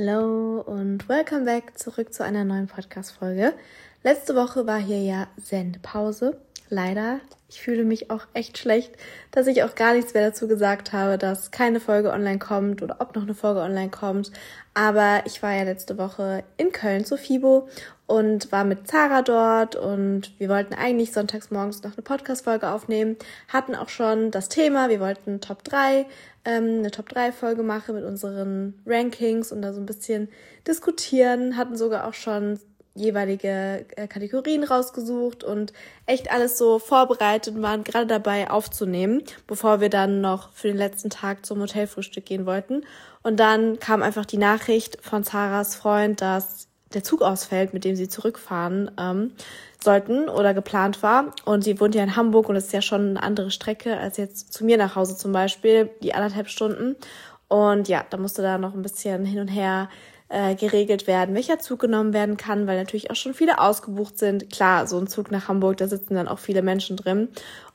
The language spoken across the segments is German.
Hello und welcome back zurück zu einer neuen Podcast-Folge. Letzte Woche war hier ja Sendepause. Leider. Ich fühle mich auch echt schlecht, dass ich auch gar nichts mehr dazu gesagt habe, dass keine Folge online kommt oder ob noch eine Folge online kommt. Aber ich war ja letzte Woche in Köln zu FIBO und war mit Zara dort und wir wollten eigentlich sonntags morgens noch eine Podcast-Folge aufnehmen, hatten auch schon das Thema, wir wollten Top 3, ähm, eine Top 3 Folge machen mit unseren Rankings und da so ein bisschen diskutieren, hatten sogar auch schon jeweilige äh, Kategorien rausgesucht und echt alles so vorbereitet und waren gerade dabei aufzunehmen, bevor wir dann noch für den letzten Tag zum Hotelfrühstück gehen wollten. Und dann kam einfach die Nachricht von Sarahs Freund, dass der Zug ausfällt, mit dem sie zurückfahren ähm, sollten oder geplant war. Und sie wohnt ja in Hamburg und es ist ja schon eine andere Strecke als jetzt zu mir nach Hause zum Beispiel, die anderthalb Stunden. Und ja, da musste da noch ein bisschen hin und her äh, geregelt werden, welcher Zug genommen werden kann, weil natürlich auch schon viele ausgebucht sind. Klar, so ein Zug nach Hamburg, da sitzen dann auch viele Menschen drin.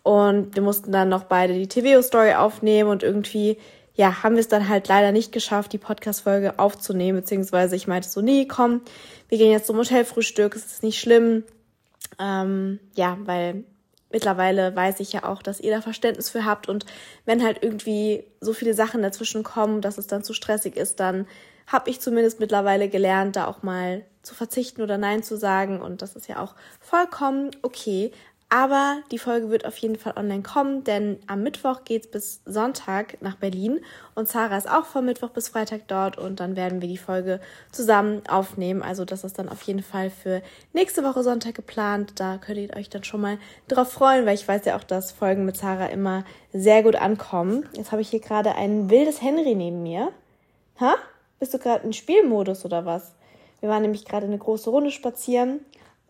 Und wir mussten dann noch beide die TVO-Story aufnehmen und irgendwie, ja, haben wir es dann halt leider nicht geschafft, die Podcast-Folge aufzunehmen, beziehungsweise ich meinte so, nee, komm, wir gehen jetzt zum Hotelfrühstück, es ist nicht schlimm. Ähm, ja, weil mittlerweile weiß ich ja auch, dass ihr da Verständnis für habt und wenn halt irgendwie so viele Sachen dazwischen kommen, dass es dann zu stressig ist, dann habe ich zumindest mittlerweile gelernt, da auch mal zu verzichten oder Nein zu sagen. Und das ist ja auch vollkommen okay. Aber die Folge wird auf jeden Fall online kommen, denn am Mittwoch geht's bis Sonntag nach Berlin und Sarah ist auch von Mittwoch bis Freitag dort und dann werden wir die Folge zusammen aufnehmen. Also das ist dann auf jeden Fall für nächste Woche Sonntag geplant. Da könnt ihr euch dann schon mal drauf freuen, weil ich weiß ja auch, dass Folgen mit Sarah immer sehr gut ankommen. Jetzt habe ich hier gerade ein wildes Henry neben mir. Ha? Bist du gerade in Spielmodus oder was? Wir waren nämlich gerade eine große Runde spazieren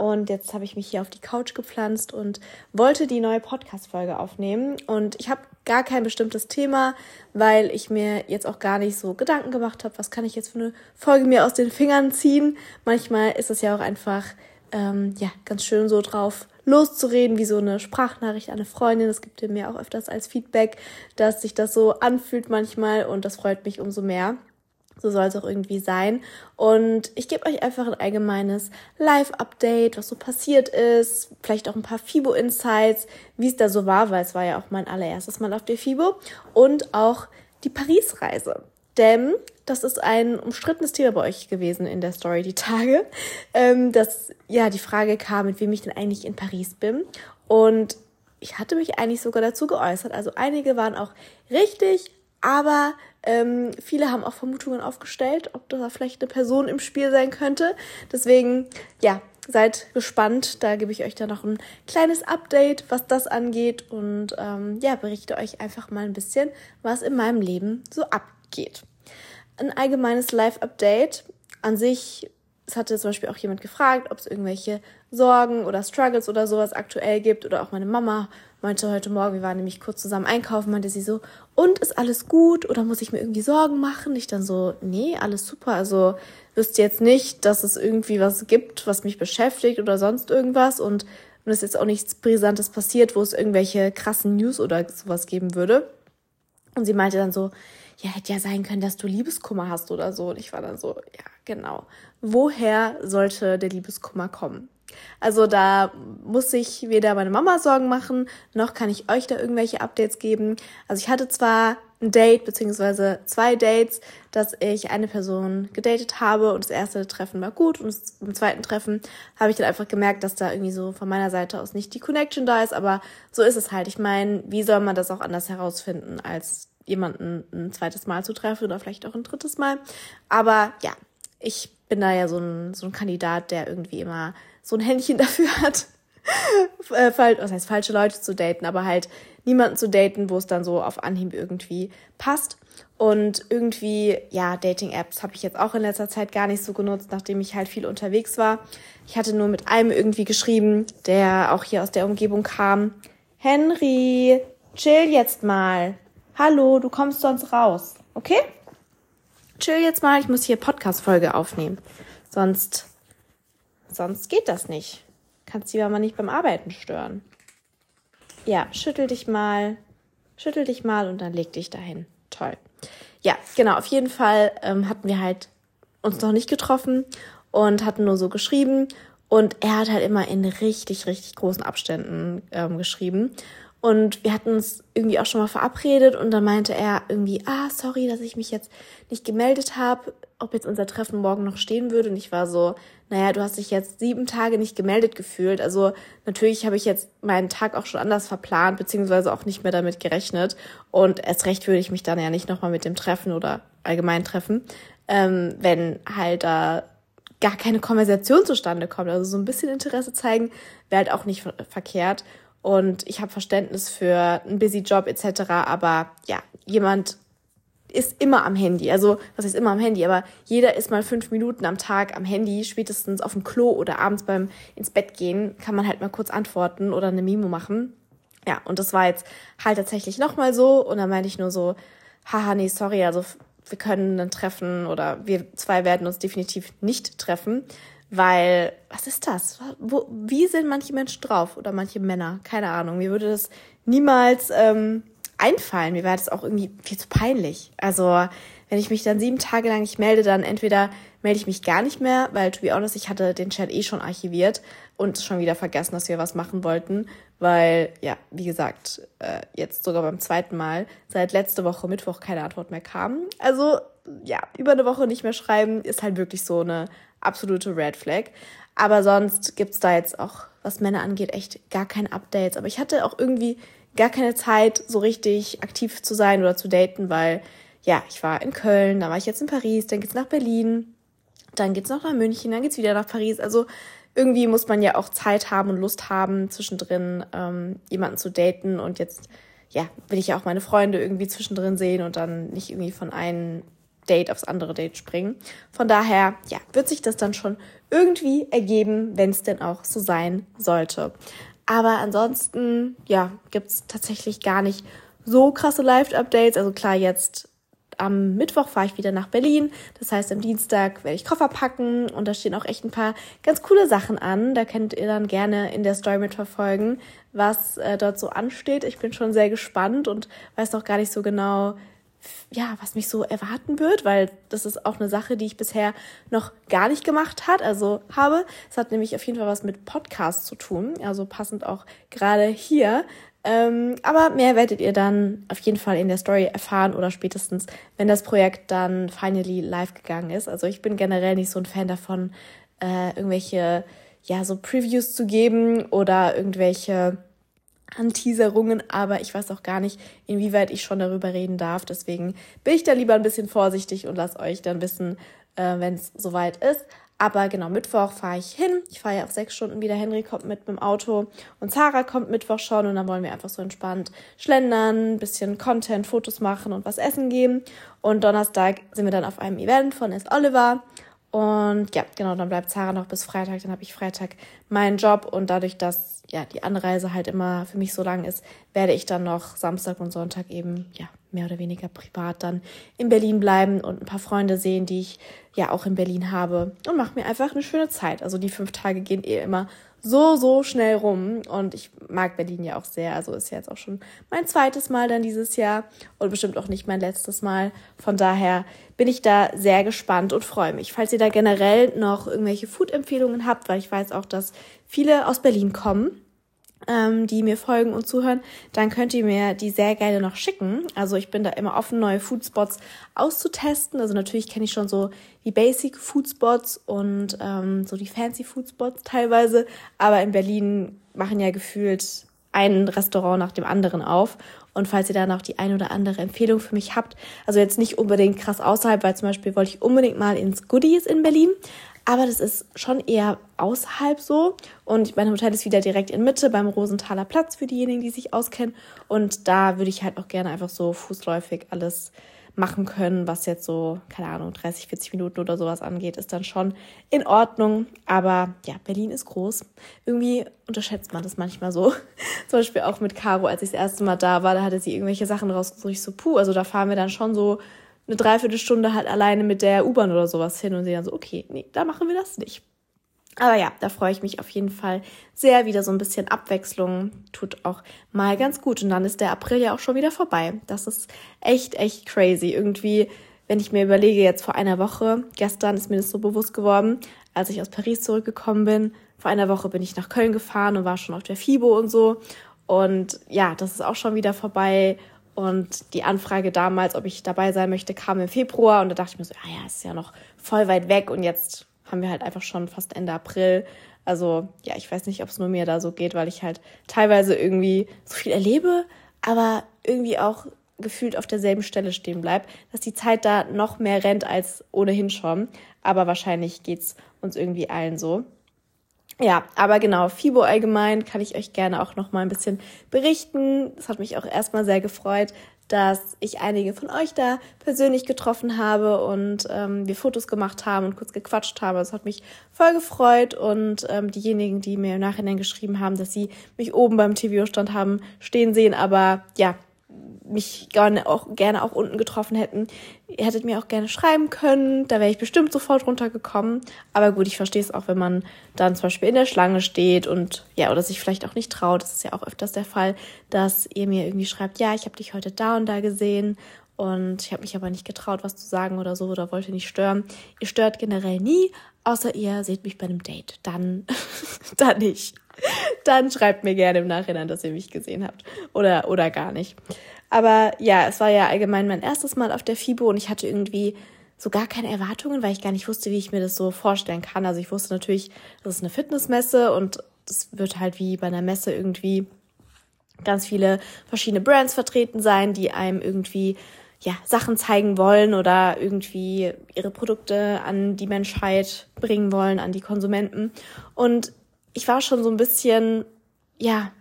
und jetzt habe ich mich hier auf die Couch gepflanzt und wollte die neue Podcast-Folge aufnehmen. Und ich habe gar kein bestimmtes Thema, weil ich mir jetzt auch gar nicht so Gedanken gemacht habe, was kann ich jetzt für eine Folge mir aus den Fingern ziehen. Manchmal ist es ja auch einfach ähm, ja ganz schön so drauf loszureden, wie so eine Sprachnachricht an eine Freundin. Das gibt mir auch öfters als Feedback, dass sich das so anfühlt manchmal und das freut mich umso mehr. So soll es auch irgendwie sein. Und ich gebe euch einfach ein allgemeines Live-Update, was so passiert ist, vielleicht auch ein paar FIBO-Insights, wie es da so war, weil es war ja auch mein allererstes Mal auf der FIBO und auch die Paris-Reise. Denn das ist ein umstrittenes Thema bei euch gewesen in der Story die Tage, ähm, dass ja die Frage kam, mit wem ich denn eigentlich in Paris bin. Und ich hatte mich eigentlich sogar dazu geäußert. Also einige waren auch richtig, aber ähm, viele haben auch Vermutungen aufgestellt, ob da vielleicht eine Person im Spiel sein könnte. Deswegen, ja, seid gespannt. Da gebe ich euch dann noch ein kleines Update, was das angeht. Und ähm, ja, berichte euch einfach mal ein bisschen, was in meinem Leben so abgeht. Ein allgemeines Live-Update. An sich, es hatte zum Beispiel auch jemand gefragt, ob es irgendwelche Sorgen oder Struggles oder sowas aktuell gibt. Oder auch meine Mama meinte heute Morgen, wir waren nämlich kurz zusammen einkaufen, meinte sie so, und ist alles gut oder muss ich mir irgendwie Sorgen machen? Ich dann so, nee, alles super. Also wüsste jetzt nicht, dass es irgendwie was gibt, was mich beschäftigt oder sonst irgendwas und es ist jetzt auch nichts Brisantes passiert, wo es irgendwelche krassen News oder sowas geben würde. Und sie meinte dann so, ja, hätte ja sein können, dass du Liebeskummer hast oder so. Und ich war dann so, ja, genau. Woher sollte der Liebeskummer kommen? Also da muss sich weder meine Mama Sorgen machen, noch kann ich euch da irgendwelche Updates geben. Also ich hatte zwar ein Date beziehungsweise zwei Dates, dass ich eine Person gedatet habe und das erste Treffen war gut und beim zweiten Treffen habe ich dann einfach gemerkt, dass da irgendwie so von meiner Seite aus nicht die Connection da ist, aber so ist es halt. Ich meine, wie soll man das auch anders herausfinden, als jemanden ein zweites Mal zu treffen oder vielleicht auch ein drittes Mal? Aber ja, ich bin da ja so ein, so ein Kandidat, der irgendwie immer so ein Händchen dafür hat, äh, was heißt falsche Leute zu daten, aber halt niemanden zu daten, wo es dann so auf Anhieb irgendwie passt. Und irgendwie, ja, Dating-Apps habe ich jetzt auch in letzter Zeit gar nicht so genutzt, nachdem ich halt viel unterwegs war. Ich hatte nur mit einem irgendwie geschrieben, der auch hier aus der Umgebung kam. Henry, chill jetzt mal. Hallo, du kommst sonst raus. Okay? Chill jetzt mal, ich muss hier Podcast-Folge aufnehmen. Sonst Sonst geht das nicht. Kannst die mal nicht beim Arbeiten stören. Ja, schüttel dich mal, schüttel dich mal und dann leg dich dahin. Toll. Ja, genau, auf jeden Fall ähm, hatten wir halt uns noch nicht getroffen und hatten nur so geschrieben. Und er hat halt immer in richtig, richtig großen Abständen ähm, geschrieben. Und wir hatten uns irgendwie auch schon mal verabredet und dann meinte er irgendwie, ah, sorry, dass ich mich jetzt nicht gemeldet habe, ob jetzt unser Treffen morgen noch stehen würde. Und ich war so, naja, du hast dich jetzt sieben Tage nicht gemeldet gefühlt. Also natürlich habe ich jetzt meinen Tag auch schon anders verplant, beziehungsweise auch nicht mehr damit gerechnet. Und erst recht würde ich mich dann ja nicht nochmal mit dem Treffen oder allgemein treffen, ähm, wenn halt da gar keine Konversation zustande kommt. Also so ein bisschen Interesse zeigen wäre halt auch nicht verkehrt. Und ich habe Verständnis für einen busy Job etc. Aber ja, jemand ist immer am Handy. Also, was ist immer am Handy? Aber jeder ist mal fünf Minuten am Tag am Handy, spätestens auf dem Klo oder abends beim ins Bett gehen, kann man halt mal kurz antworten oder eine Mimo machen. Ja, und das war jetzt halt tatsächlich nochmal so. Und dann meinte ich nur so, haha, nee, sorry, also wir können dann treffen oder wir zwei werden uns definitiv nicht treffen. Weil, was ist das? Wo, wie sind manche Menschen drauf oder manche Männer? Keine Ahnung. Mir würde das niemals ähm, einfallen. Mir wäre das auch irgendwie viel zu peinlich. Also, wenn ich mich dann sieben Tage lang nicht melde, dann entweder melde ich mich gar nicht mehr, weil, to be honest, ich hatte den Chat eh schon archiviert und schon wieder vergessen, dass wir was machen wollten, weil, ja, wie gesagt, äh, jetzt sogar beim zweiten Mal seit letzte Woche Mittwoch keine Antwort mehr kam. Also, ja, über eine Woche nicht mehr schreiben ist halt wirklich so eine absolute Red Flag. Aber sonst gibt's da jetzt auch, was Männer angeht, echt gar keine Updates. Aber ich hatte auch irgendwie gar keine Zeit, so richtig aktiv zu sein oder zu daten, weil ja, ich war in Köln, dann war ich jetzt in Paris, dann geht's nach Berlin, dann geht's noch nach München, dann geht's wieder nach Paris. Also irgendwie muss man ja auch Zeit haben und Lust haben, zwischendrin ähm, jemanden zu daten. Und jetzt, ja, will ich ja auch meine Freunde irgendwie zwischendrin sehen und dann nicht irgendwie von einem Date aufs andere Date springen. Von daher, ja, wird sich das dann schon irgendwie ergeben, wenn es denn auch so sein sollte. Aber ansonsten, ja, gibt's tatsächlich gar nicht so krasse Live-Updates. Also klar, jetzt am Mittwoch fahre ich wieder nach Berlin. Das heißt, am Dienstag werde ich Koffer packen und da stehen auch echt ein paar ganz coole Sachen an. Da könnt ihr dann gerne in der Story mitverfolgen, was äh, dort so ansteht. Ich bin schon sehr gespannt und weiß noch gar nicht so genau, ja, was mich so erwarten wird, weil das ist auch eine Sache, die ich bisher noch gar nicht gemacht hat, also habe. Es hat nämlich auf jeden Fall was mit Podcasts zu tun, also passend auch gerade hier. Ähm, aber mehr werdet ihr dann auf jeden Fall in der Story erfahren oder spätestens, wenn das Projekt dann finally live gegangen ist. Also ich bin generell nicht so ein Fan davon, äh, irgendwelche, ja, so Previews zu geben oder irgendwelche Anteaserungen, aber ich weiß auch gar nicht, inwieweit ich schon darüber reden darf. Deswegen bin ich da lieber ein bisschen vorsichtig und lasse euch dann wissen, äh, wenn es soweit ist. Aber genau, Mittwoch fahre ich hin. Ich fahre ja auf sechs Stunden wieder. Henry kommt mit mit dem Auto und Sarah kommt Mittwoch schon und dann wollen wir einfach so entspannt schlendern, bisschen Content, Fotos machen und was essen gehen. Und Donnerstag sind wir dann auf einem Event von S. Oliver und ja, genau, dann bleibt Sarah noch bis Freitag. Dann habe ich Freitag meinen Job und dadurch, dass ja die Anreise halt immer für mich so lang ist, werde ich dann noch Samstag und Sonntag eben ja mehr oder weniger privat dann in Berlin bleiben und ein paar Freunde sehen, die ich ja auch in Berlin habe und mache mir einfach eine schöne Zeit. Also die fünf Tage gehen eh immer so, so schnell rum. Und ich mag Berlin ja auch sehr. Also ist ja jetzt auch schon mein zweites Mal dann dieses Jahr und bestimmt auch nicht mein letztes Mal. Von daher bin ich da sehr gespannt und freue mich. Falls ihr da generell noch irgendwelche Food-Empfehlungen habt, weil ich weiß auch, dass viele aus Berlin kommen ähm, die mir folgen und zuhören, dann könnt ihr mir die sehr gerne noch schicken. Also ich bin da immer offen, neue Foodspots auszutesten. Also natürlich kenne ich schon so die Basic Foodspots und ähm, so die Fancy Foodspots teilweise. Aber in Berlin machen ja gefühlt ein Restaurant nach dem anderen auf. Und falls ihr da noch die ein oder andere Empfehlung für mich habt, also jetzt nicht unbedingt krass außerhalb, weil zum Beispiel wollte ich unbedingt mal ins Goodies in Berlin, aber das ist schon eher außerhalb so. Und mein Hotel ist wieder direkt in Mitte beim Rosenthaler Platz für diejenigen, die sich auskennen. Und da würde ich halt auch gerne einfach so fußläufig alles machen können, was jetzt so, keine Ahnung, 30, 40 Minuten oder sowas angeht, ist dann schon in Ordnung. Aber ja, Berlin ist groß. Irgendwie unterschätzt man das manchmal so. Zum Beispiel auch mit Caro, als ich das erste Mal da war, da hatte sie irgendwelche Sachen rausgesucht. Ich so, puh, also da fahren wir dann schon so eine Dreiviertelstunde halt alleine mit der U-Bahn oder sowas hin und sie dann so, okay, nee, da machen wir das nicht. Aber ja, da freue ich mich auf jeden Fall sehr. Wieder so ein bisschen Abwechslung tut auch mal ganz gut. Und dann ist der April ja auch schon wieder vorbei. Das ist echt, echt crazy. Irgendwie wenn ich mir überlege, jetzt vor einer Woche, gestern ist mir das so bewusst geworden, als ich aus Paris zurückgekommen bin, vor einer Woche bin ich nach Köln gefahren und war schon auf der FIBO und so. Und ja, das ist auch schon wieder vorbei. Und die Anfrage damals, ob ich dabei sein möchte, kam im Februar. Und da dachte ich mir so, ah ja, ist ja noch voll weit weg. Und jetzt haben wir halt einfach schon fast Ende April. Also ja, ich weiß nicht, ob es nur mir da so geht, weil ich halt teilweise irgendwie so viel erlebe, aber irgendwie auch gefühlt auf derselben Stelle stehen bleibt, dass die Zeit da noch mehr rennt als ohnehin schon. Aber wahrscheinlich geht's uns irgendwie allen so. Ja, aber genau, FIBO allgemein kann ich euch gerne auch noch mal ein bisschen berichten. Es hat mich auch erstmal sehr gefreut, dass ich einige von euch da persönlich getroffen habe und ähm, wir Fotos gemacht haben und kurz gequatscht haben. Es hat mich voll gefreut und ähm, diejenigen, die mir im Nachhinein geschrieben haben, dass sie mich oben beim TV-Stand haben stehen sehen, aber ja, mich gerne auch, gerne auch unten getroffen hätten. Ihr hättet mir auch gerne schreiben können, da wäre ich bestimmt sofort runtergekommen. Aber gut, ich verstehe es auch, wenn man dann zum Beispiel in der Schlange steht und ja, oder sich vielleicht auch nicht traut. Das ist ja auch öfters der Fall, dass ihr mir irgendwie schreibt, ja, ich habe dich heute da und da gesehen und ich habe mich aber nicht getraut, was zu sagen oder so oder wollte nicht stören. Ihr stört generell nie, außer ihr seht mich bei einem Date. Dann, dann nicht. Dann schreibt mir gerne im Nachhinein, dass ihr mich gesehen habt oder oder gar nicht. Aber ja, es war ja allgemein mein erstes Mal auf der FIBO und ich hatte irgendwie so gar keine Erwartungen, weil ich gar nicht wusste, wie ich mir das so vorstellen kann. Also ich wusste natürlich, das ist eine Fitnessmesse und das wird halt wie bei einer Messe irgendwie ganz viele verschiedene Brands vertreten sein, die einem irgendwie ja, Sachen zeigen wollen oder irgendwie ihre Produkte an die Menschheit bringen wollen, an die Konsumenten. Und ich war schon so ein bisschen, ja,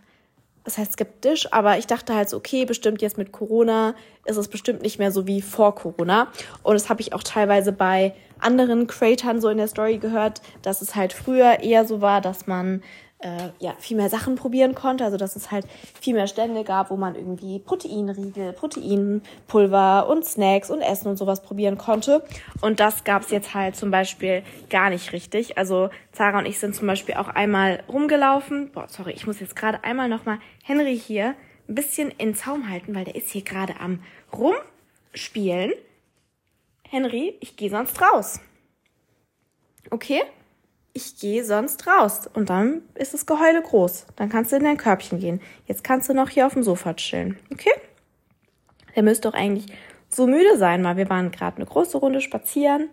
das heißt skeptisch, aber ich dachte halt so, okay, bestimmt jetzt mit Corona ist es bestimmt nicht mehr so wie vor Corona. Und das habe ich auch teilweise bei anderen Creatern so in der Story gehört, dass es halt früher eher so war, dass man äh, ja, viel mehr Sachen probieren konnte. Also dass es halt viel mehr Stände gab, wo man irgendwie Proteinriegel, Proteinpulver und Snacks und Essen und sowas probieren konnte. Und das gab es jetzt halt zum Beispiel gar nicht richtig. Also Zara und ich sind zum Beispiel auch einmal rumgelaufen. Boah, sorry, ich muss jetzt gerade einmal nochmal Henry hier ein bisschen in Zaum halten, weil der ist hier gerade am Rumspielen. Henry, ich gehe sonst raus. Okay? Ich gehe sonst raus. Und dann ist das Geheule groß. Dann kannst du in dein Körbchen gehen. Jetzt kannst du noch hier auf dem Sofa chillen. Okay? Der müsste doch eigentlich so müde sein, weil wir waren gerade eine große Runde spazieren.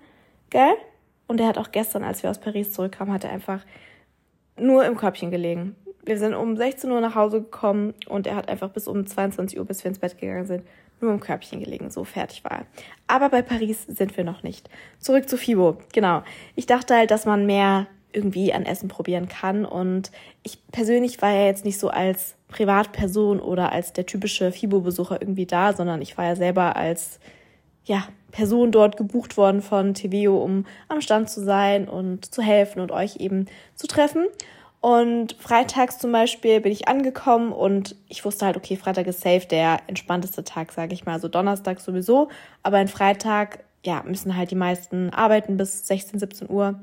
Gell? Und er hat auch gestern, als wir aus Paris zurückkamen, hat er einfach nur im Körbchen gelegen. Wir sind um 16 Uhr nach Hause gekommen und er hat einfach bis um 22 Uhr, bis wir ins Bett gegangen sind, nur im Körbchen gelegen, so fertig war. Aber bei Paris sind wir noch nicht. Zurück zu FIBO, genau. Ich dachte halt, dass man mehr irgendwie an Essen probieren kann und ich persönlich war ja jetzt nicht so als Privatperson oder als der typische FIBO-Besucher irgendwie da, sondern ich war ja selber als ja, Person dort gebucht worden von TVO, um am Stand zu sein und zu helfen und euch eben zu treffen. Und freitags zum Beispiel bin ich angekommen und ich wusste halt, okay, Freitag ist safe der entspannteste Tag, sage ich mal. Also Donnerstag sowieso, aber ein Freitag, ja, müssen halt die meisten arbeiten bis 16, 17 Uhr.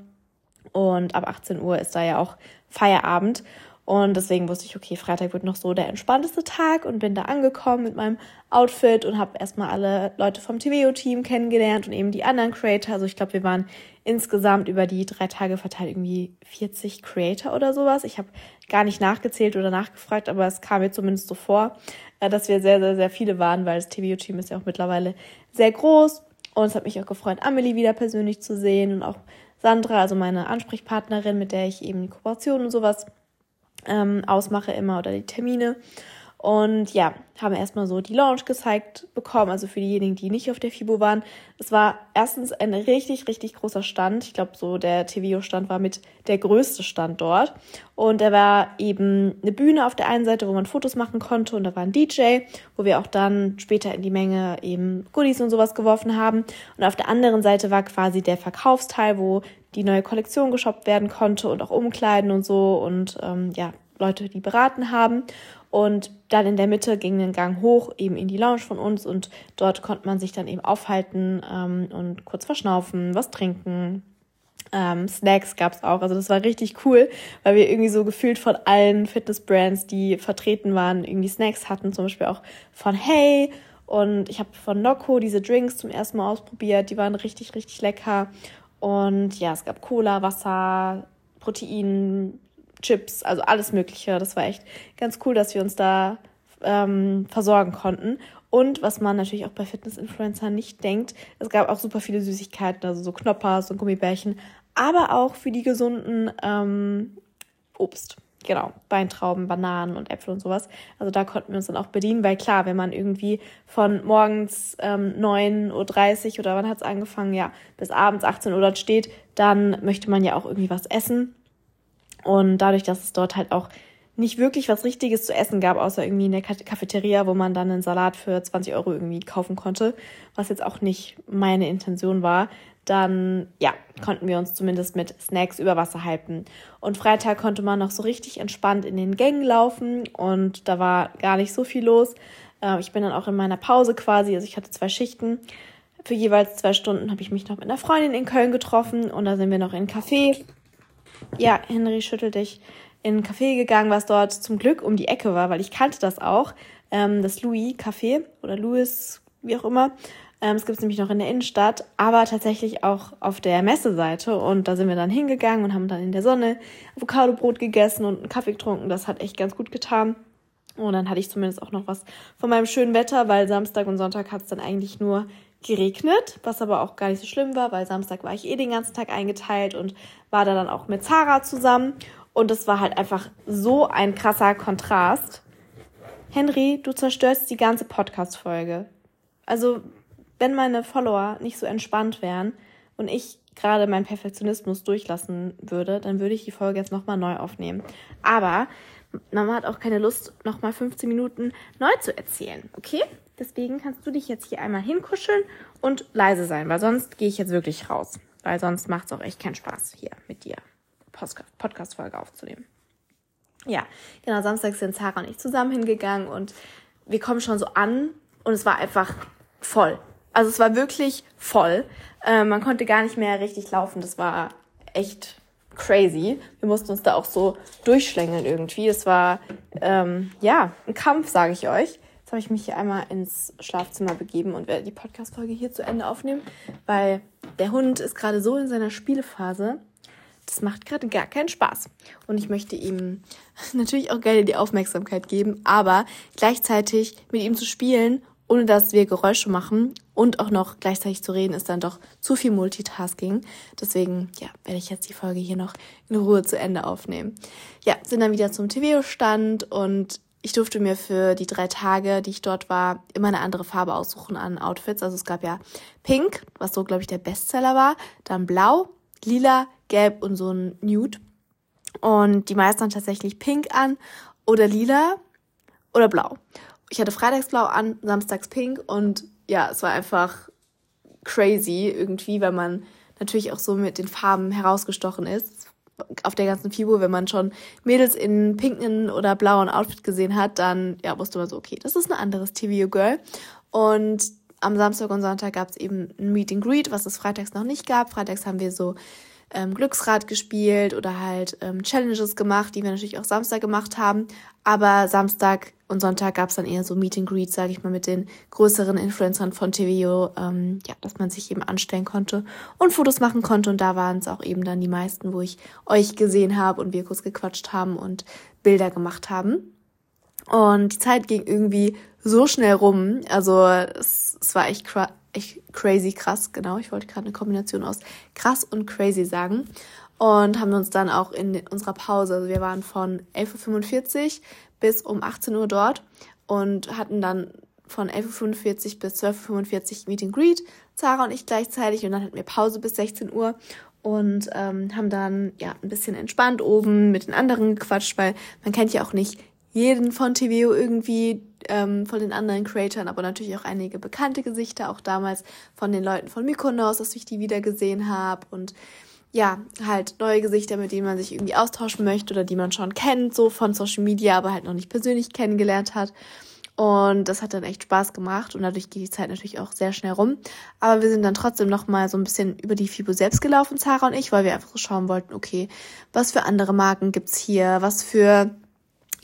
Und ab 18 Uhr ist da ja auch Feierabend. Und deswegen wusste ich, okay, Freitag wird noch so der entspannteste Tag und bin da angekommen mit meinem Outfit und habe erstmal alle Leute vom TVO-Team kennengelernt und eben die anderen Creator. Also ich glaube, wir waren insgesamt über die drei Tage verteilt irgendwie 40 Creator oder sowas. Ich habe gar nicht nachgezählt oder nachgefragt, aber es kam mir zumindest so vor, äh, dass wir sehr, sehr, sehr viele waren, weil das TVO-Team ist ja auch mittlerweile sehr groß. Und es hat mich auch gefreut, Amelie wieder persönlich zu sehen und auch Sandra, also meine Ansprechpartnerin, mit der ich eben die Kooperation und sowas ähm, ausmache immer oder die Termine. Und ja, haben erstmal so die Launch gezeigt bekommen, also für diejenigen, die nicht auf der FIBO waren. Es war erstens ein richtig, richtig großer Stand. Ich glaube, so der TVO-Stand war mit der größte Stand dort. Und da war eben eine Bühne auf der einen Seite, wo man Fotos machen konnte und da war ein DJ, wo wir auch dann später in die Menge eben Goodies und sowas geworfen haben. Und auf der anderen Seite war quasi der Verkaufsteil, wo die neue Kollektion geshoppt werden konnte und auch Umkleiden und so und ähm, ja, Leute, die beraten haben. Und dann in der Mitte ging ein Gang hoch, eben in die Lounge von uns und dort konnte man sich dann eben aufhalten ähm, und kurz verschnaufen, was trinken. Ähm, Snacks gab's auch, also das war richtig cool, weil wir irgendwie so gefühlt von allen Fitnessbrands, die vertreten waren, irgendwie Snacks hatten, zum Beispiel auch von Hey Und ich habe von Nocco diese Drinks zum ersten Mal ausprobiert. Die waren richtig, richtig lecker. Und ja, es gab Cola, Wasser, Protein, Chips, also alles Mögliche. Das war echt ganz cool, dass wir uns da ähm, versorgen konnten. Und was man natürlich auch bei Fitness-Influencern nicht denkt, es gab auch super viele Süßigkeiten, also so Knoppers und Gummibärchen, aber auch für die gesunden ähm, Obst. Genau, Weintrauben, Bananen und Äpfel und sowas. Also da konnten wir uns dann auch bedienen, weil klar, wenn man irgendwie von morgens ähm, 9.30 Uhr oder wann hat es angefangen, ja, bis abends 18 Uhr dort steht, dann möchte man ja auch irgendwie was essen. Und dadurch, dass es dort halt auch nicht wirklich was Richtiges zu essen gab, außer irgendwie in der Cafeteria, wo man dann einen Salat für 20 Euro irgendwie kaufen konnte, was jetzt auch nicht meine Intention war, dann ja, konnten wir uns zumindest mit Snacks über Wasser halten. Und Freitag konnte man noch so richtig entspannt in den Gängen laufen und da war gar nicht so viel los. Äh, ich bin dann auch in meiner Pause quasi, also ich hatte zwei Schichten. Für jeweils zwei Stunden habe ich mich noch mit einer Freundin in Köln getroffen und da sind wir noch in ein Café. Ja, Henry schüttelt dich in ein Café gegangen, was dort zum Glück um die Ecke war, weil ich kannte das auch. Ähm, das Louis Café oder Louis, wie auch immer. Ähm, es gibt es nämlich noch in der Innenstadt, aber tatsächlich auch auf der Messeseite. Und da sind wir dann hingegangen und haben dann in der Sonne Avocadobrot gegessen und einen Kaffee getrunken. Das hat echt ganz gut getan. Und dann hatte ich zumindest auch noch was von meinem schönen Wetter, weil Samstag und Sonntag hat es dann eigentlich nur geregnet, was aber auch gar nicht so schlimm war, weil Samstag war ich eh den ganzen Tag eingeteilt und war da dann auch mit Zara zusammen. Und es war halt einfach so ein krasser Kontrast. Henry, du zerstörst die ganze Podcast-Folge. Also, wenn meine Follower nicht so entspannt wären und ich gerade meinen Perfektionismus durchlassen würde, dann würde ich die Folge jetzt nochmal neu aufnehmen. Aber Mama hat auch keine Lust, nochmal 15 Minuten neu zu erzählen, okay? Deswegen kannst du dich jetzt hier einmal hinkuscheln und leise sein, weil sonst gehe ich jetzt wirklich raus. Weil sonst macht es auch echt keinen Spaß hier mit dir. Podcast-Folge aufzunehmen. Ja, genau, Samstag sind Sarah und ich zusammen hingegangen und wir kommen schon so an und es war einfach voll. Also es war wirklich voll. Äh, man konnte gar nicht mehr richtig laufen. Das war echt crazy. Wir mussten uns da auch so durchschlängeln irgendwie. Es war ähm, ja ein Kampf, sage ich euch. Jetzt habe ich mich hier einmal ins Schlafzimmer begeben und werde die Podcast-Folge hier zu Ende aufnehmen, weil der Hund ist gerade so in seiner Spielephase, das macht gerade gar keinen Spaß. Und ich möchte ihm natürlich auch gerne die Aufmerksamkeit geben, aber gleichzeitig mit ihm zu spielen, ohne dass wir Geräusche machen und auch noch gleichzeitig zu reden, ist dann doch zu viel Multitasking. Deswegen, ja, werde ich jetzt die Folge hier noch in Ruhe zu Ende aufnehmen. Ja, sind dann wieder zum TV-Stand und ich durfte mir für die drei Tage, die ich dort war, immer eine andere Farbe aussuchen an Outfits. Also es gab ja Pink, was so, glaube ich, der Bestseller war, dann Blau, Lila, Gelb und so ein Nude. Und die meisten haben tatsächlich Pink an oder Lila oder Blau. Ich hatte Freitagsblau an, samstags Pink und ja, es war einfach crazy irgendwie, weil man natürlich auch so mit den Farben herausgestochen ist. Auf der ganzen Figur, wenn man schon Mädels in pinken oder blauen Outfit gesehen hat, dann ja, wusste man so, okay, das ist ein anderes TV-Girl. Und am Samstag und Sonntag gab es eben ein Meet and Greet, was es freitags noch nicht gab. Freitags haben wir so ähm, Glücksrad gespielt oder halt ähm, Challenges gemacht, die wir natürlich auch Samstag gemacht haben. Aber Samstag und Sonntag gab es dann eher so Meet and Greet, sage ich mal, mit den größeren Influencern von TVO, ähm, ja, dass man sich eben anstellen konnte und Fotos machen konnte. Und da waren es auch eben dann die meisten, wo ich euch gesehen habe und wir kurz gequatscht haben und Bilder gemacht haben. Und die Zeit ging irgendwie so schnell rum. Also es, es war echt, echt crazy krass, genau. Ich wollte gerade eine Kombination aus krass und crazy sagen. Und haben uns dann auch in unserer Pause, also wir waren von 11.45 Uhr bis um 18 Uhr dort und hatten dann von 11.45 Uhr bis 12.45 Uhr Meet and Greet, Zara und ich gleichzeitig und dann hatten wir Pause bis 16 Uhr und ähm, haben dann ja ein bisschen entspannt oben mit den anderen gequatscht, weil man kennt ja auch nicht jeden von TVO irgendwie, ähm, von den anderen Creatoren, aber natürlich auch einige bekannte Gesichter, auch damals von den Leuten von Mykonos, dass ich die wieder gesehen habe und ja, halt neue Gesichter, mit denen man sich irgendwie austauschen möchte oder die man schon kennt, so von Social Media, aber halt noch nicht persönlich kennengelernt hat. Und das hat dann echt Spaß gemacht und dadurch geht die Zeit natürlich auch sehr schnell rum. Aber wir sind dann trotzdem noch mal so ein bisschen über die FIBO selbst gelaufen, Sarah und ich, weil wir einfach so schauen wollten, okay, was für andere Marken gibt's hier, was für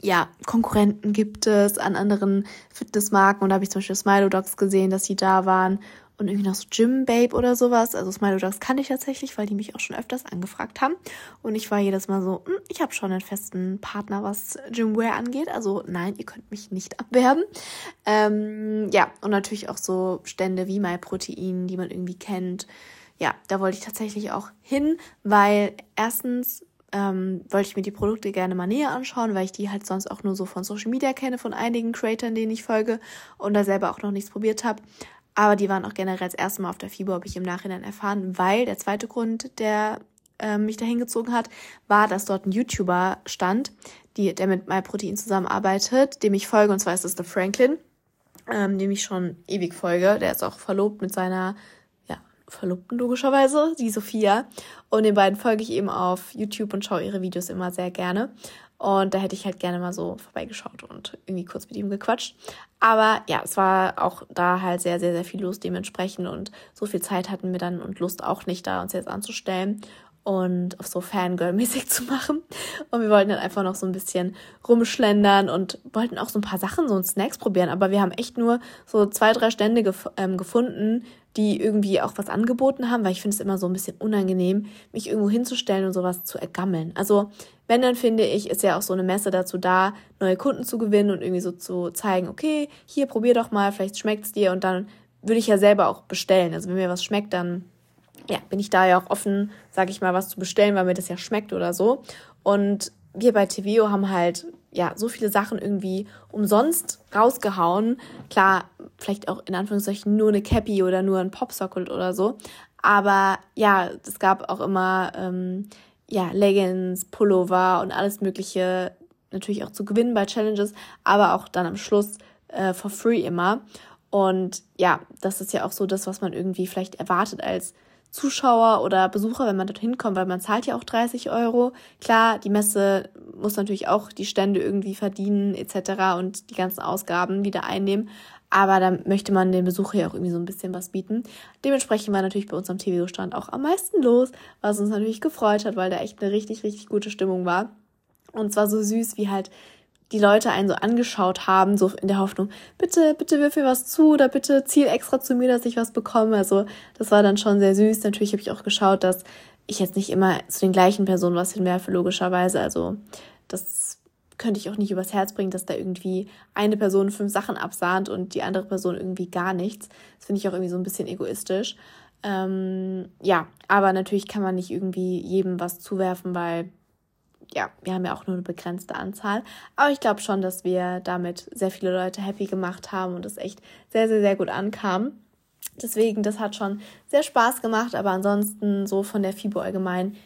ja, Konkurrenten gibt es an anderen Fitnessmarken. Und da habe ich zum Beispiel Smilo gesehen, dass die da waren. Und irgendwie noch so Gym Babe oder sowas. Also Smilo Dogs kann ich tatsächlich, weil die mich auch schon öfters angefragt haben. Und ich war jedes Mal so, hm, ich habe schon einen festen Partner, was Gymwear angeht. Also nein, ihr könnt mich nicht abwerben. Ähm, ja, und natürlich auch so Stände wie MyProtein, die man irgendwie kennt. Ja, da wollte ich tatsächlich auch hin, weil erstens ähm, wollte ich mir die Produkte gerne mal näher anschauen, weil ich die halt sonst auch nur so von Social Media kenne, von einigen Creatoren, denen ich folge und da selber auch noch nichts probiert habe. Aber die waren auch generell das erste Mal auf der FIBO, habe ich im Nachhinein erfahren, weil der zweite Grund, der äh, mich dahin gezogen hat, war, dass dort ein YouTuber stand, die, der mit MyProtein zusammenarbeitet, dem ich folge, und zwar ist es der Franklin, ähm, dem ich schon ewig folge. Der ist auch verlobt mit seiner Verlobten logischerweise, die Sophia. Und den beiden folge ich eben auf YouTube und schaue ihre Videos immer sehr gerne. Und da hätte ich halt gerne mal so vorbeigeschaut und irgendwie kurz mit ihm gequatscht. Aber ja, es war auch da halt sehr, sehr, sehr viel los dementsprechend. Und so viel Zeit hatten wir dann und Lust auch nicht da, uns jetzt anzustellen und auf so Fangirl-mäßig zu machen. Und wir wollten dann einfach noch so ein bisschen rumschlendern und wollten auch so ein paar Sachen, so Snacks probieren. Aber wir haben echt nur so zwei, drei Stände gef ähm, gefunden, die irgendwie auch was angeboten haben, weil ich finde es immer so ein bisschen unangenehm, mich irgendwo hinzustellen und sowas zu ergammeln. Also wenn, dann finde ich, ist ja auch so eine Messe dazu da, neue Kunden zu gewinnen und irgendwie so zu zeigen, okay, hier probier doch mal, vielleicht schmeckt's dir und dann würde ich ja selber auch bestellen. Also wenn mir was schmeckt, dann ja, bin ich da ja auch offen, sage ich mal, was zu bestellen, weil mir das ja schmeckt oder so. Und wir bei TVO haben halt ja so viele Sachen irgendwie umsonst rausgehauen. Klar, vielleicht auch in Anführungszeichen nur eine Cappy oder nur ein Popsocket oder so. Aber ja, es gab auch immer ähm, ja Leggings, Pullover und alles Mögliche natürlich auch zu gewinnen bei Challenges, aber auch dann am Schluss äh, for free immer. Und ja, das ist ja auch so das, was man irgendwie vielleicht erwartet als Zuschauer oder Besucher, wenn man dorthin kommt, weil man zahlt ja auch 30 Euro. Klar, die Messe muss natürlich auch die Stände irgendwie verdienen etc. und die ganzen Ausgaben wieder einnehmen. Aber da möchte man den Besucher ja auch irgendwie so ein bisschen was bieten. Dementsprechend war natürlich bei uns am TV-Stand auch am meisten los, was uns natürlich gefreut hat, weil da echt eine richtig, richtig gute Stimmung war. Und zwar so süß, wie halt die Leute einen so angeschaut haben, so in der Hoffnung, bitte, bitte wirf mir was zu oder bitte ziel extra zu mir, dass ich was bekomme. Also das war dann schon sehr süß. Natürlich habe ich auch geschaut, dass ich jetzt nicht immer zu den gleichen Personen was hinwerfe, logischerweise. Also das könnte ich auch nicht übers Herz bringen, dass da irgendwie eine Person fünf Sachen absahnt und die andere Person irgendwie gar nichts. Das finde ich auch irgendwie so ein bisschen egoistisch. Ähm, ja, aber natürlich kann man nicht irgendwie jedem was zuwerfen, weil ja, wir haben ja auch nur eine begrenzte Anzahl. Aber ich glaube schon, dass wir damit sehr viele Leute happy gemacht haben und es echt sehr, sehr, sehr gut ankam. Deswegen, das hat schon sehr Spaß gemacht. Aber ansonsten, so von der FIBO allgemein,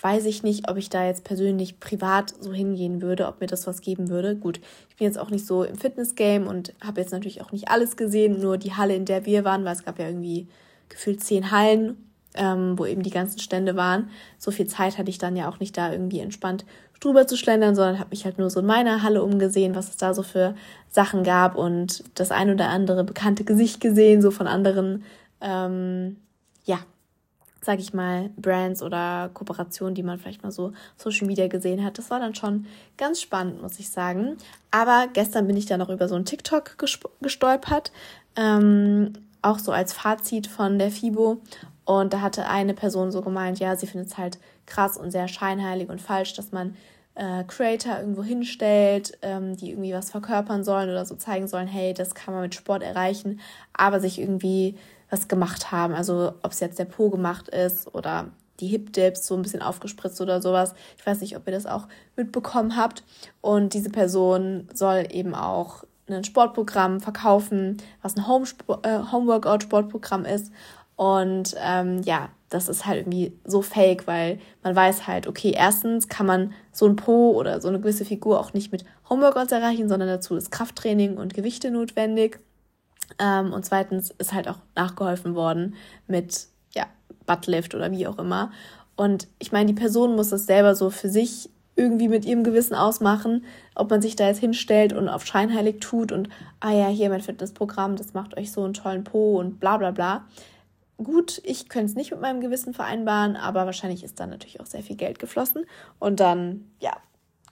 weiß ich nicht, ob ich da jetzt persönlich privat so hingehen würde, ob mir das was geben würde. Gut, ich bin jetzt auch nicht so im Fitnessgame und habe jetzt natürlich auch nicht alles gesehen, nur die Halle, in der wir waren, weil es gab ja irgendwie gefühlt zehn Hallen ähm, wo eben die ganzen Stände waren. So viel Zeit hatte ich dann ja auch nicht da irgendwie entspannt drüber zu schlendern, sondern habe mich halt nur so in meiner Halle umgesehen, was es da so für Sachen gab und das ein oder andere bekannte Gesicht gesehen, so von anderen, ähm, ja, sag ich mal, Brands oder Kooperationen, die man vielleicht mal so Social Media gesehen hat. Das war dann schon ganz spannend, muss ich sagen. Aber gestern bin ich dann noch über so einen TikTok gestolpert, ähm, auch so als Fazit von der FIBO. Und da hatte eine Person so gemeint, ja, sie findet es halt krass und sehr scheinheilig und falsch, dass man äh, Creator irgendwo hinstellt, ähm, die irgendwie was verkörpern sollen oder so zeigen sollen, hey, das kann man mit Sport erreichen, aber sich irgendwie was gemacht haben. Also ob es jetzt der Po gemacht ist oder die Hip-Dips so ein bisschen aufgespritzt oder sowas. Ich weiß nicht, ob ihr das auch mitbekommen habt. Und diese Person soll eben auch ein Sportprogramm verkaufen, was ein Home, äh, Homeworkout-Sportprogramm ist. Und ähm, ja, das ist halt irgendwie so fake, weil man weiß halt, okay, erstens kann man so ein Po oder so eine gewisse Figur auch nicht mit Homeworkouts erreichen, sondern dazu ist Krafttraining und Gewichte notwendig. Ähm, und zweitens ist halt auch nachgeholfen worden mit, ja, Buttlift oder wie auch immer. Und ich meine, die Person muss das selber so für sich irgendwie mit ihrem Gewissen ausmachen, ob man sich da jetzt hinstellt und auf scheinheilig tut und, ah ja, hier mein Fitnessprogramm, das macht euch so einen tollen Po und bla bla bla gut, ich könnte es nicht mit meinem Gewissen vereinbaren, aber wahrscheinlich ist da natürlich auch sehr viel Geld geflossen. Und dann, ja,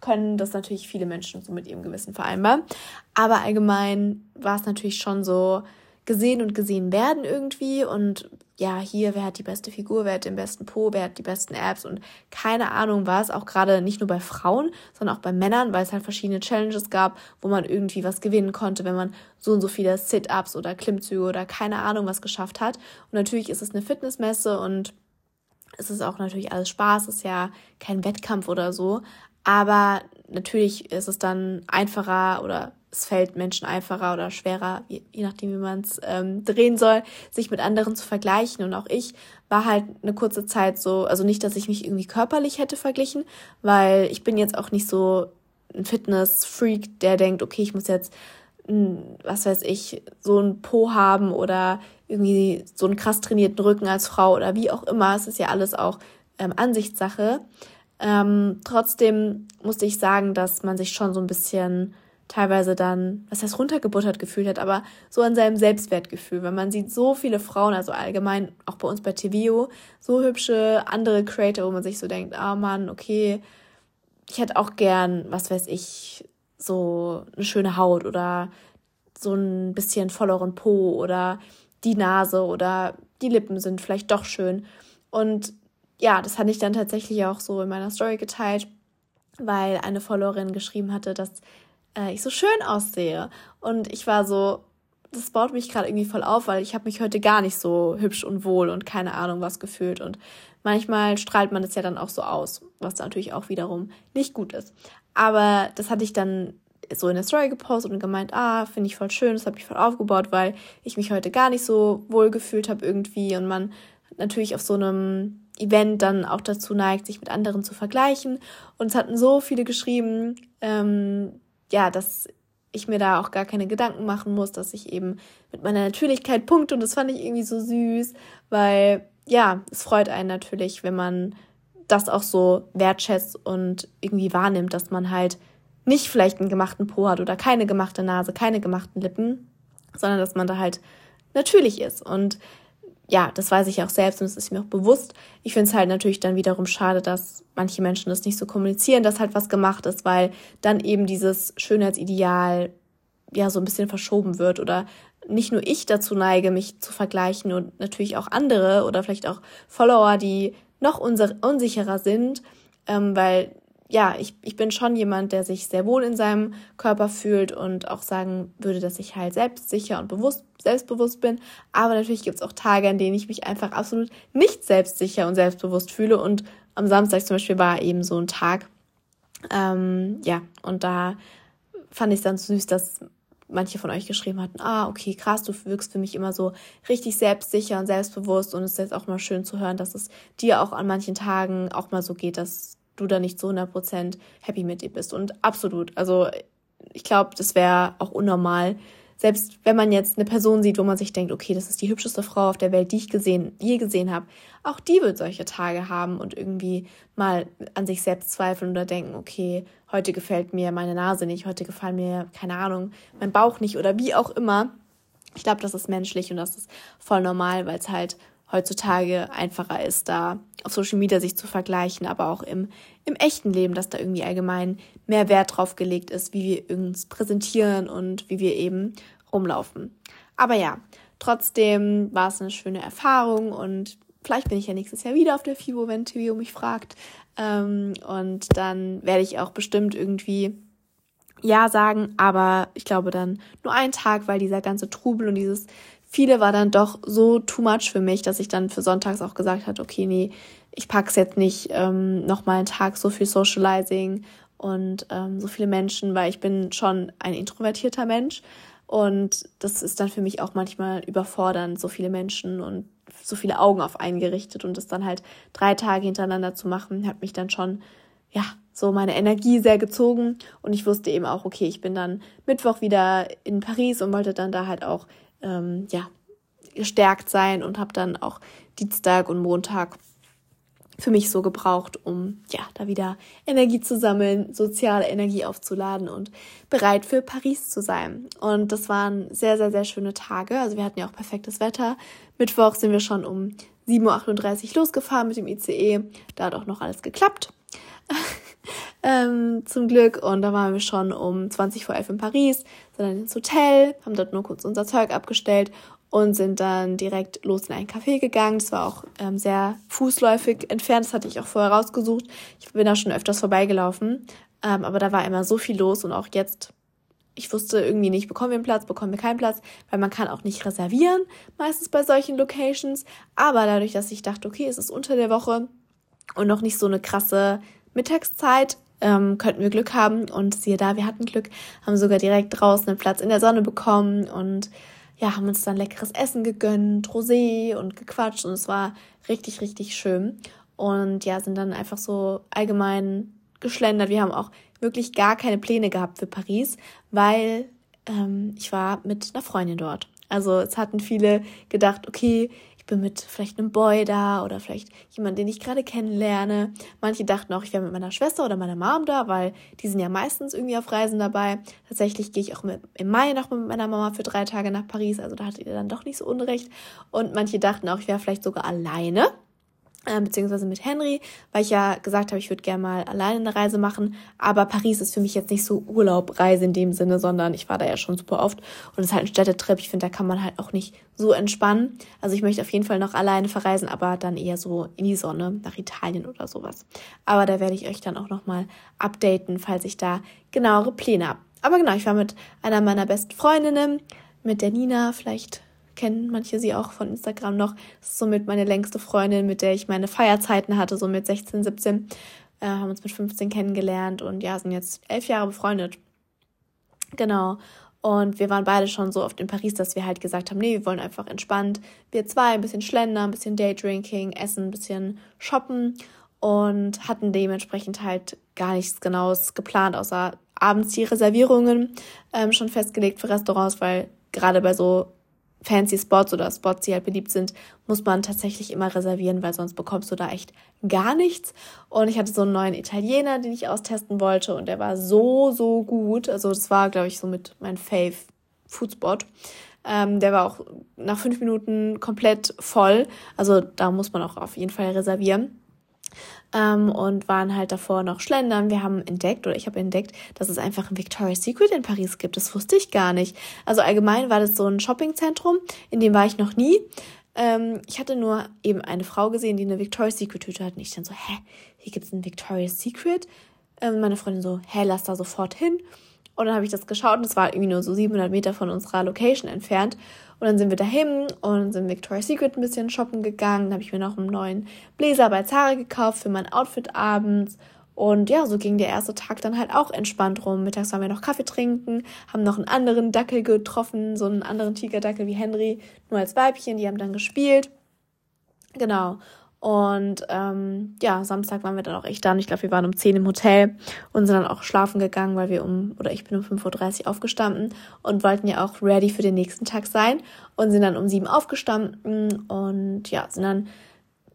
können das natürlich viele Menschen so mit ihrem Gewissen vereinbaren. Aber allgemein war es natürlich schon so gesehen und gesehen werden irgendwie. Und ja, hier, wer hat die beste Figur, wer hat den besten Po, wer hat die besten Apps und keine Ahnung was, auch gerade nicht nur bei Frauen, sondern auch bei Männern, weil es halt verschiedene Challenges gab, wo man irgendwie was gewinnen konnte, wenn man so und so viele Sit-Ups oder Klimmzüge oder keine Ahnung was geschafft hat. Und natürlich ist es eine Fitnessmesse und es ist auch natürlich alles Spaß, ist ja kein Wettkampf oder so, aber natürlich ist es dann einfacher oder es fällt Menschen einfacher oder schwerer, je, nachdem, wie man es ähm, drehen soll, sich mit anderen zu vergleichen. Und auch ich war halt eine kurze Zeit so, also nicht, dass ich mich irgendwie körperlich hätte verglichen, weil ich bin jetzt auch nicht so ein Fitness-Freak, der denkt, okay, ich muss jetzt, was weiß ich, so ein Po haben oder irgendwie so einen krass trainierten Rücken als Frau oder wie auch immer. Es ist ja alles auch ähm, Ansichtssache. Ähm, trotzdem musste ich sagen, dass man sich schon so ein bisschen teilweise dann, was heißt runtergebuttert gefühlt hat, aber so an seinem Selbstwertgefühl, weil man sieht so viele Frauen, also allgemein auch bei uns bei TVO, so hübsche andere Creator, wo man sich so denkt, ah oh Mann, okay, ich hätte auch gern, was weiß ich, so eine schöne Haut oder so ein bisschen volleren Po oder die Nase oder die Lippen sind vielleicht doch schön. Und ja, das hatte ich dann tatsächlich auch so in meiner Story geteilt, weil eine Followerin geschrieben hatte, dass äh, ich so schön aussehe. Und ich war so, das baut mich gerade irgendwie voll auf, weil ich habe mich heute gar nicht so hübsch und wohl und keine Ahnung was gefühlt. Und manchmal strahlt man das ja dann auch so aus, was natürlich auch wiederum nicht gut ist. Aber das hatte ich dann so in der Story gepostet und gemeint, ah, finde ich voll schön, das habe ich voll aufgebaut, weil ich mich heute gar nicht so wohl gefühlt habe irgendwie und man natürlich auf so einem Event dann auch dazu neigt, sich mit anderen zu vergleichen. Und es hatten so viele geschrieben, ähm, ja, dass ich mir da auch gar keine Gedanken machen muss, dass ich eben mit meiner Natürlichkeit punkte. Und das fand ich irgendwie so süß, weil ja, es freut einen natürlich, wenn man das auch so wertschätzt und irgendwie wahrnimmt, dass man halt nicht vielleicht einen gemachten Po hat oder keine gemachte Nase, keine gemachten Lippen, sondern dass man da halt natürlich ist. Und ja, das weiß ich auch selbst und es ist mir auch bewusst. Ich finde es halt natürlich dann wiederum schade, dass manche Menschen das nicht so kommunizieren, dass halt was gemacht ist, weil dann eben dieses Schönheitsideal ja so ein bisschen verschoben wird oder nicht nur ich dazu neige, mich zu vergleichen und natürlich auch andere oder vielleicht auch Follower, die noch unsicherer sind, ähm, weil ja, ich, ich bin schon jemand, der sich sehr wohl in seinem Körper fühlt und auch sagen würde, dass ich halt selbstsicher und bewusst, selbstbewusst bin. Aber natürlich gibt es auch Tage, an denen ich mich einfach absolut nicht selbstsicher und selbstbewusst fühle. Und am Samstag zum Beispiel war eben so ein Tag. Ähm, ja, und da fand ich es dann süß, dass manche von euch geschrieben hatten, ah, okay, krass, du wirkst für mich immer so richtig selbstsicher und selbstbewusst und es ist jetzt auch mal schön zu hören, dass es dir auch an manchen Tagen auch mal so geht, dass du da nicht zu 100% happy mit dir bist. Und absolut, also ich glaube, das wäre auch unnormal. Selbst wenn man jetzt eine Person sieht, wo man sich denkt, okay, das ist die hübscheste Frau auf der Welt, die ich gesehen, je gesehen habe, auch die wird solche Tage haben und irgendwie mal an sich selbst zweifeln oder denken, okay, heute gefällt mir meine Nase nicht, heute gefällt mir, keine Ahnung, mein Bauch nicht oder wie auch immer. Ich glaube, das ist menschlich und das ist voll normal, weil es halt heutzutage einfacher ist, da auf Social Media sich zu vergleichen, aber auch im, im echten Leben, dass da irgendwie allgemein mehr Wert drauf gelegt ist, wie wir uns präsentieren und wie wir eben rumlaufen. Aber ja, trotzdem war es eine schöne Erfahrung und vielleicht bin ich ja nächstes Jahr wieder auf der FIBO, wenn Tio mich fragt. Ähm, und dann werde ich auch bestimmt irgendwie ja sagen, aber ich glaube dann nur einen Tag, weil dieser ganze Trubel und dieses viele war dann doch so too much für mich, dass ich dann für sonntags auch gesagt habe, okay, nee, ich pack's jetzt nicht ähm, noch mal einen Tag so viel Socializing und ähm, so viele Menschen, weil ich bin schon ein introvertierter Mensch. Und das ist dann für mich auch manchmal überfordernd, so viele Menschen und so viele Augen auf einen gerichtet und das dann halt drei Tage hintereinander zu machen, hat mich dann schon ja so meine Energie sehr gezogen. Und ich wusste eben auch, okay, ich bin dann Mittwoch wieder in Paris und wollte dann da halt auch ähm, ja, gestärkt sein und habe dann auch Dienstag und Montag für mich so gebraucht, um ja da wieder Energie zu sammeln, soziale Energie aufzuladen und bereit für Paris zu sein. Und das waren sehr, sehr, sehr schöne Tage. Also wir hatten ja auch perfektes Wetter. Mittwoch sind wir schon um 7.38 Uhr losgefahren mit dem ICE. Da hat auch noch alles geklappt. ähm, zum Glück. Und da waren wir schon um 20 vor 11 in Paris, sind dann ins Hotel, haben dort nur kurz unser Zeug abgestellt und sind dann direkt los in ein Café gegangen. Das war auch ähm, sehr fußläufig entfernt, das hatte ich auch vorher rausgesucht. Ich bin da schon öfters vorbeigelaufen, ähm, aber da war immer so viel los und auch jetzt ich wusste irgendwie nicht, bekommen wir einen Platz, bekommen wir keinen Platz, weil man kann auch nicht reservieren, meistens bei solchen Locations. Aber dadurch, dass ich dachte, okay, es ist unter der Woche und noch nicht so eine krasse Mittagszeit, ähm, könnten wir Glück haben. Und siehe da, wir hatten Glück, haben sogar direkt draußen einen Platz in der Sonne bekommen und ja, haben uns dann leckeres Essen gegönnt, Rosé und gequatscht und es war richtig, richtig schön. Und ja, sind dann einfach so allgemein geschlendert. Wir haben auch wirklich gar keine Pläne gehabt für Paris, weil ähm, ich war mit einer Freundin dort. Also es hatten viele gedacht, okay, ich bin mit vielleicht einem Boy da oder vielleicht jemand, den ich gerade kennenlerne. Manche dachten auch, ich wäre mit meiner Schwester oder meiner Mom da, weil die sind ja meistens irgendwie auf Reisen dabei. Tatsächlich gehe ich auch mit, im Mai noch mit meiner Mama für drei Tage nach Paris, also da hattet ihr dann doch nicht so unrecht. Und manche dachten auch, ich wäre vielleicht sogar alleine äh, beziehungsweise mit Henry, weil ich ja gesagt habe, ich würde gerne mal alleine eine Reise machen. Aber Paris ist für mich jetzt nicht so Urlaubreise in dem Sinne, sondern ich war da ja schon super oft und es ist halt ein Städtetrip. Ich finde, da kann man halt auch nicht so entspannen. Also ich möchte auf jeden Fall noch alleine verreisen, aber dann eher so in die Sonne, nach Italien oder sowas. Aber da werde ich euch dann auch nochmal updaten, falls ich da genauere Pläne habe. Aber genau, ich war mit einer meiner besten Freundinnen, mit der Nina, vielleicht kennen manche sie auch von Instagram noch. Das ist somit meine längste Freundin, mit der ich meine Feierzeiten hatte, so mit 16, 17. Äh, haben uns mit 15 kennengelernt und ja, sind jetzt elf Jahre befreundet. Genau. Und wir waren beide schon so oft in Paris, dass wir halt gesagt haben, nee, wir wollen einfach entspannt. Wir zwei ein bisschen schlendern, ein bisschen Daydrinking, essen, ein bisschen shoppen und hatten dementsprechend halt gar nichts Genaues geplant, außer abends die Reservierungen ähm, schon festgelegt für Restaurants, weil gerade bei so fancy Spots oder Spots, die halt beliebt sind, muss man tatsächlich immer reservieren, weil sonst bekommst du da echt gar nichts. Und ich hatte so einen neuen Italiener, den ich austesten wollte und der war so, so gut. Also das war, glaube ich, so mit mein Fave Foodspot. Ähm, der war auch nach fünf Minuten komplett voll. Also da muss man auch auf jeden Fall reservieren ähm, und waren halt davor noch schlendern. Wir haben entdeckt oder ich habe entdeckt, dass es einfach ein Victoria's Secret in Paris gibt. Das wusste ich gar nicht. Also allgemein war das so ein Shoppingzentrum, in dem war ich noch nie. Ähm, ich hatte nur eben eine Frau gesehen, die eine Victoria's Secret Tüte hat. Und ich dann so, hä, hier gibt's ein Victoria's Secret? Ähm, meine Freundin so, hä, lass da sofort hin. Und dann habe ich das geschaut und es war irgendwie nur so 700 Meter von unserer Location entfernt. Und dann sind wir dahin und sind Victoria's Secret ein bisschen shoppen gegangen. Dann habe ich mir noch einen neuen Bläser bei Zara gekauft für mein Outfit abends. Und ja, so ging der erste Tag dann halt auch entspannt rum. Mittags waren wir noch Kaffee trinken, haben noch einen anderen Dackel getroffen, so einen anderen Tigerdackel wie Henry, nur als Weibchen. Die haben dann gespielt. Genau. Und ähm, ja, Samstag waren wir dann auch echt da. Und ich glaube, wir waren um 10 im Hotel und sind dann auch schlafen gegangen, weil wir um, oder ich bin um 5.30 Uhr aufgestanden und wollten ja auch ready für den nächsten Tag sein. Und sind dann um 7 aufgestanden und ja, sind dann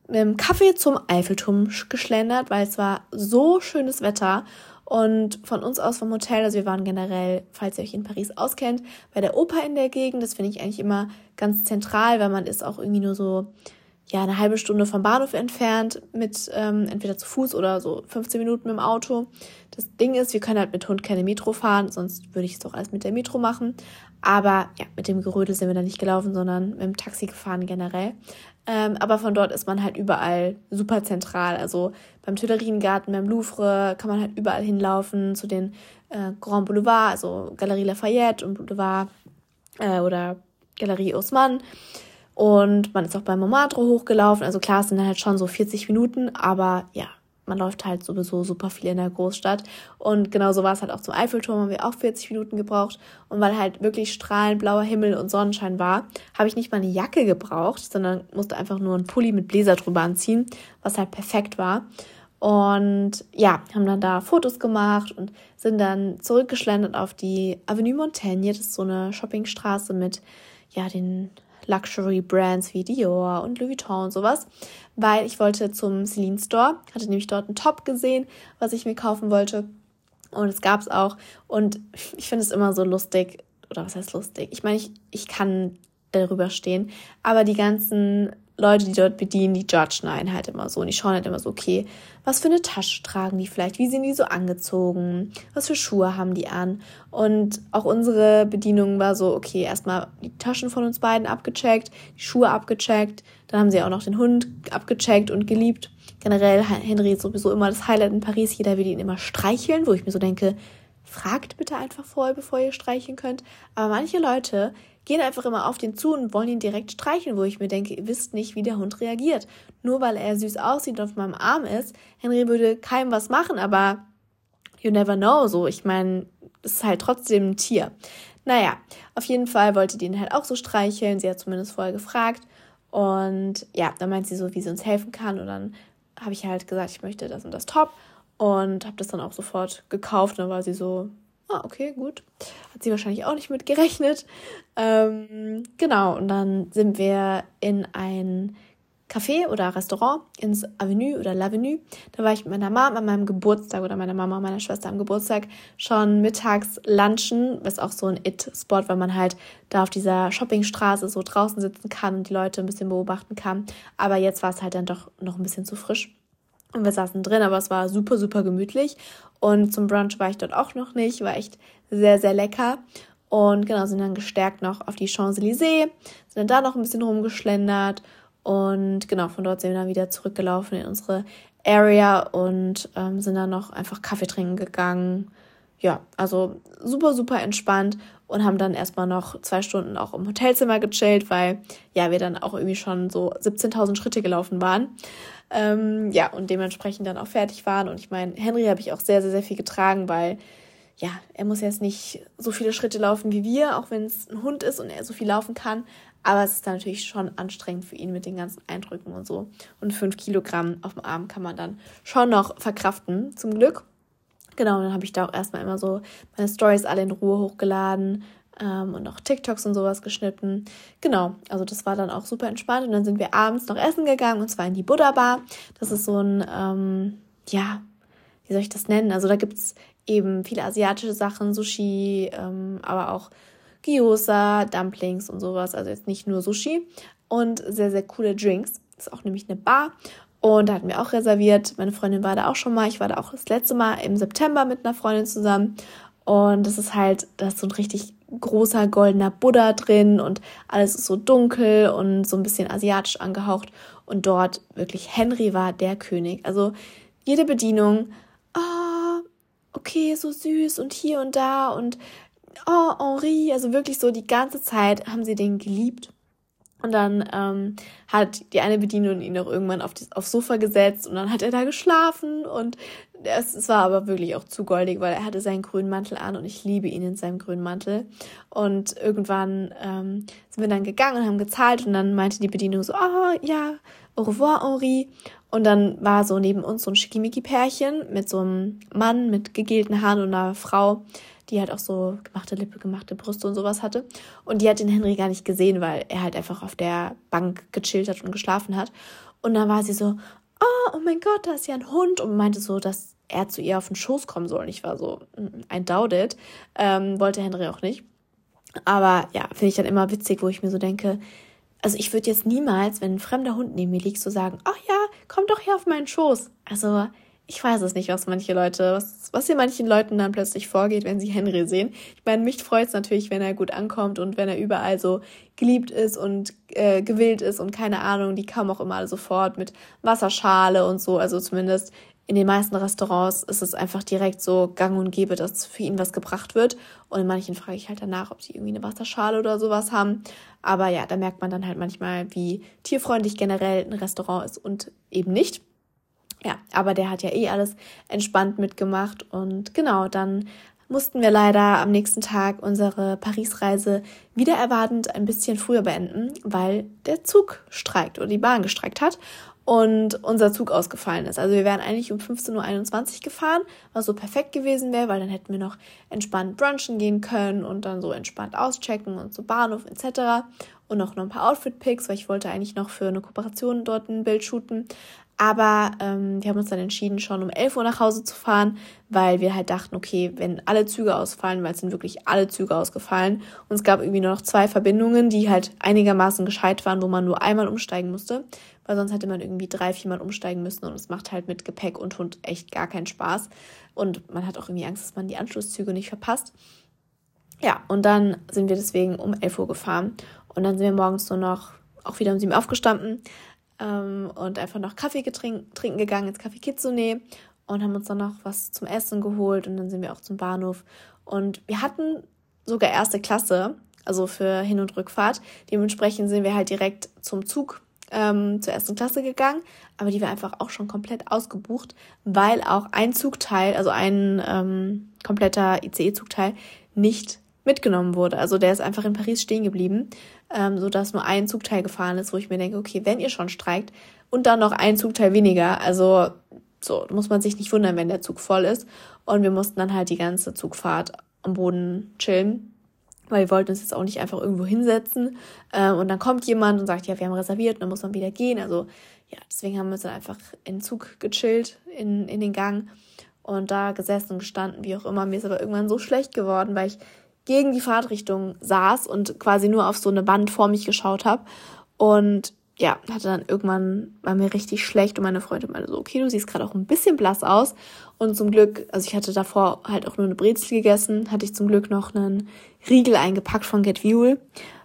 mit dem Kaffee zum Eiffelturm geschlendert, weil es war so schönes Wetter. Und von uns aus vom Hotel, also wir waren generell, falls ihr euch in Paris auskennt, bei der Oper in der Gegend. Das finde ich eigentlich immer ganz zentral, weil man ist auch irgendwie nur so ja, eine halbe Stunde vom Bahnhof entfernt mit ähm, entweder zu Fuß oder so 15 Minuten mit dem Auto. Das Ding ist, wir können halt mit Hund keine Metro fahren, sonst würde ich es doch alles mit der Metro machen. Aber ja, mit dem Gerödel sind wir da nicht gelaufen, sondern mit dem Taxi gefahren generell. Ähm, aber von dort ist man halt überall super zentral. Also beim Tuileriengarten, beim Louvre kann man halt überall hinlaufen zu den äh, Grand Boulevard, also Galerie Lafayette und Boulevard äh, oder Galerie Haussmann. Und man ist auch beim Montmartre hochgelaufen. Also klar, es sind halt schon so 40 Minuten, aber ja, man läuft halt sowieso super viel in der Großstadt. Und genauso war es halt auch zum Eiffelturm, haben wir auch 40 Minuten gebraucht. Und weil halt wirklich strahlend blauer Himmel und Sonnenschein war, habe ich nicht mal eine Jacke gebraucht, sondern musste einfach nur einen Pulli mit Bläser drüber anziehen, was halt perfekt war. Und ja, haben dann da Fotos gemacht und sind dann zurückgeschlendert auf die Avenue Montaigne. Das ist so eine Shoppingstraße mit ja, den Luxury-Brands wie Dior und Louis Vuitton und sowas, weil ich wollte zum Celine Store, hatte nämlich dort einen Top gesehen, was ich mir kaufen wollte. Und es gab es auch. Und ich finde es immer so lustig, oder was heißt lustig? Ich meine, ich, ich kann darüber stehen, aber die ganzen Leute, die dort bedienen, die judgen einen halt immer so. Und die schauen halt immer so, okay, was für eine Tasche tragen die vielleicht? Wie sind die so angezogen? Was für Schuhe haben die an? Und auch unsere Bedienung war so, okay, erstmal die Taschen von uns beiden abgecheckt, die Schuhe abgecheckt. Dann haben sie auch noch den Hund abgecheckt und geliebt. Generell, Henry ist sowieso immer das Highlight in Paris. Jeder will ihn immer streicheln, wo ich mir so denke, fragt bitte einfach vorher, bevor ihr streicheln könnt. Aber manche Leute gehen einfach immer auf den zu und wollen ihn direkt streicheln, wo ich mir denke, ihr wisst nicht, wie der Hund reagiert. Nur weil er süß aussieht und auf meinem Arm ist, Henry würde keinem was machen, aber you never know, so. Ich meine, es ist halt trotzdem ein Tier. Naja, auf jeden Fall wollte die ihn halt auch so streicheln. Sie hat zumindest vorher gefragt. Und ja, dann meint sie so, wie sie uns helfen kann. Und dann habe ich halt gesagt, ich möchte das und das Top. Und habe das dann auch sofort gekauft. Und dann war sie so, ah, okay, gut. Hat sie wahrscheinlich auch nicht mit gerechnet. Ähm, genau, und dann sind wir in ein Café oder Restaurant ins Avenue oder L'Avenue. Da war ich mit meiner Mama an meinem Geburtstag oder meiner Mama und meiner Schwester am Geburtstag schon mittags lunchen, was auch so ein It-Spot, weil man halt da auf dieser Shoppingstraße so draußen sitzen kann und die Leute ein bisschen beobachten kann. Aber jetzt war es halt dann doch noch ein bisschen zu frisch. Und wir saßen drin, aber es war super, super gemütlich. Und zum Brunch war ich dort auch noch nicht, war echt sehr, sehr lecker. Und genau, sind dann gestärkt noch auf die Champs-Élysées, sind dann da noch ein bisschen rumgeschlendert. Und genau, von dort sind wir dann wieder zurückgelaufen in unsere Area und ähm, sind dann noch einfach Kaffee trinken gegangen. Ja, also super, super entspannt und haben dann erstmal noch zwei Stunden auch im Hotelzimmer gechillt, weil ja, wir dann auch irgendwie schon so 17.000 Schritte gelaufen waren. Ähm, ja, und dementsprechend dann auch fertig waren. Und ich meine, Henry habe ich auch sehr, sehr, sehr viel getragen, weil ja, er muss jetzt nicht so viele Schritte laufen wie wir, auch wenn es ein Hund ist und er so viel laufen kann. Aber es ist dann natürlich schon anstrengend für ihn mit den ganzen Eindrücken und so. Und fünf Kilogramm auf dem Arm kann man dann schon noch verkraften, zum Glück. Genau, dann habe ich da auch erstmal immer so meine Stories alle in Ruhe hochgeladen, ähm, und auch TikToks und sowas geschnitten. Genau, also das war dann auch super entspannt. Und dann sind wir abends noch essen gegangen und zwar in die Buddha Bar. Das ist so ein, ähm, ja, wie soll ich das nennen? Also da gibt es eben viele asiatische Sachen, Sushi, ähm, aber auch Gyoza, Dumplings und sowas. Also jetzt nicht nur Sushi. Und sehr, sehr coole Drinks. Das ist auch nämlich eine Bar. Und da hatten wir auch reserviert. Meine Freundin war da auch schon mal. Ich war da auch das letzte Mal im September mit einer Freundin zusammen. Und das ist halt, das ist so ein richtig großer goldener Buddha drin und alles ist so dunkel und so ein bisschen asiatisch angehaucht. Und dort wirklich Henry war der König. Also jede Bedienung, ah, oh, okay, so süß und hier und da und oh, Henri, also wirklich so die ganze Zeit haben sie den geliebt. Und dann ähm, hat die eine Bedienung ihn auch irgendwann auf das, aufs Sofa gesetzt und dann hat er da geschlafen und es, es war aber wirklich auch zu goldig, weil er hatte seinen grünen Mantel an und ich liebe ihn in seinem grünen Mantel. Und irgendwann ähm, sind wir dann gegangen und haben gezahlt und dann meinte die Bedienung so, oh ja, au revoir Henri. Und dann war so neben uns so ein Schickimicki-Pärchen mit so einem Mann mit gegelten Haaren und einer Frau, die halt auch so gemachte Lippe, gemachte Brüste und sowas hatte. Und die hat den Henry gar nicht gesehen, weil er halt einfach auf der Bank gechillt hat und geschlafen hat. Und dann war sie so, oh, oh mein Gott, da ist ja ein Hund. Und meinte so, dass er zu ihr auf den Schoß kommen soll. Und ich war so, mm, I doubt it. Ähm, wollte Henry auch nicht. Aber ja, finde ich dann immer witzig, wo ich mir so denke, also ich würde jetzt niemals, wenn ein fremder Hund neben mir liegt, so sagen, ach ja, komm doch hier auf meinen Schoß. Also ich weiß es nicht, was manche Leute, was, was hier manchen Leuten dann plötzlich vorgeht, wenn sie Henry sehen. Ich meine, mich freut es natürlich, wenn er gut ankommt und wenn er überall so geliebt ist und äh, gewillt ist und keine Ahnung, die kamen auch immer alle sofort mit Wasserschale und so. Also zumindest in den meisten Restaurants ist es einfach direkt so gang und gäbe, dass für ihn was gebracht wird. Und in manchen frage ich halt danach, ob sie irgendwie eine Wasserschale oder sowas haben. Aber ja, da merkt man dann halt manchmal, wie tierfreundlich generell ein Restaurant ist und eben nicht. Ja, aber der hat ja eh alles entspannt mitgemacht und genau, dann mussten wir leider am nächsten Tag unsere Paris-Reise wieder erwartend ein bisschen früher beenden, weil der Zug streikt oder die Bahn gestreikt hat und unser Zug ausgefallen ist. Also wir wären eigentlich um 15.21 Uhr gefahren, was so perfekt gewesen wäre, weil dann hätten wir noch entspannt brunchen gehen können und dann so entspannt auschecken und zu Bahnhof etc. Und noch, noch ein paar Outfit-Pics, weil ich wollte eigentlich noch für eine Kooperation dort ein Bild shooten. Aber ähm, wir haben uns dann entschieden, schon um 11 Uhr nach Hause zu fahren, weil wir halt dachten, okay, wenn alle Züge ausfallen, weil es sind wirklich alle Züge ausgefallen und es gab irgendwie nur noch zwei Verbindungen, die halt einigermaßen gescheit waren, wo man nur einmal umsteigen musste, weil sonst hätte man irgendwie drei, viermal umsteigen müssen und es macht halt mit Gepäck und Hund echt gar keinen Spaß. Und man hat auch irgendwie Angst, dass man die Anschlusszüge nicht verpasst. Ja, und dann sind wir deswegen um 11 Uhr gefahren und dann sind wir morgens nur noch auch wieder um 7 Uhr aufgestanden ähm, und einfach noch Kaffee getrink, trinken gegangen ins Café Kitsune und haben uns dann noch was zum Essen geholt und dann sind wir auch zum Bahnhof. Und wir hatten sogar erste Klasse, also für Hin- und Rückfahrt. Dementsprechend sind wir halt direkt zum Zug ähm, zur ersten Klasse gegangen, aber die war einfach auch schon komplett ausgebucht, weil auch ein Zugteil, also ein ähm, kompletter ICE-Zugteil, nicht mitgenommen wurde. Also der ist einfach in Paris stehen geblieben, ähm, sodass nur ein Zugteil gefahren ist, wo ich mir denke, okay, wenn ihr schon streikt und dann noch ein Zugteil weniger, also so muss man sich nicht wundern, wenn der Zug voll ist. Und wir mussten dann halt die ganze Zugfahrt am Boden chillen, weil wir wollten uns jetzt auch nicht einfach irgendwo hinsetzen. Ähm, und dann kommt jemand und sagt, ja, wir haben reserviert und dann muss man wieder gehen. Also ja, deswegen haben wir uns dann einfach in Zug gechillt, in, in den Gang und da gesessen und gestanden, wie auch immer. Mir ist aber irgendwann so schlecht geworden, weil ich gegen die Fahrtrichtung saß und quasi nur auf so eine Wand vor mich geschaut habe. Und ja, hatte dann irgendwann, war mir richtig schlecht und meine Freundin meinte so, okay, du siehst gerade auch ein bisschen blass aus. Und zum Glück, also ich hatte davor halt auch nur eine Brezel gegessen, hatte ich zum Glück noch einen Riegel eingepackt von Get Fuel,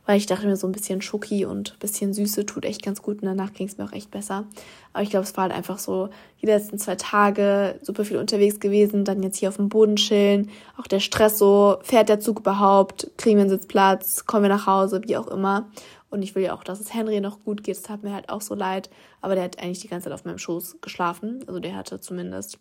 weil ich dachte mir so ein bisschen Schoki und bisschen Süße tut echt ganz gut und danach ging es mir auch echt besser. Aber ich glaube, es war halt einfach so die letzten zwei Tage super viel unterwegs gewesen, dann jetzt hier auf dem Boden chillen, auch der Stress so, fährt der Zug überhaupt, kriegen wir einen Sitzplatz, kommen wir nach Hause, wie auch immer. Und ich will ja auch, dass es Henry noch gut geht. Das tat mir halt auch so leid. Aber der hat eigentlich die ganze Zeit auf meinem Schoß geschlafen. Also der hatte zumindest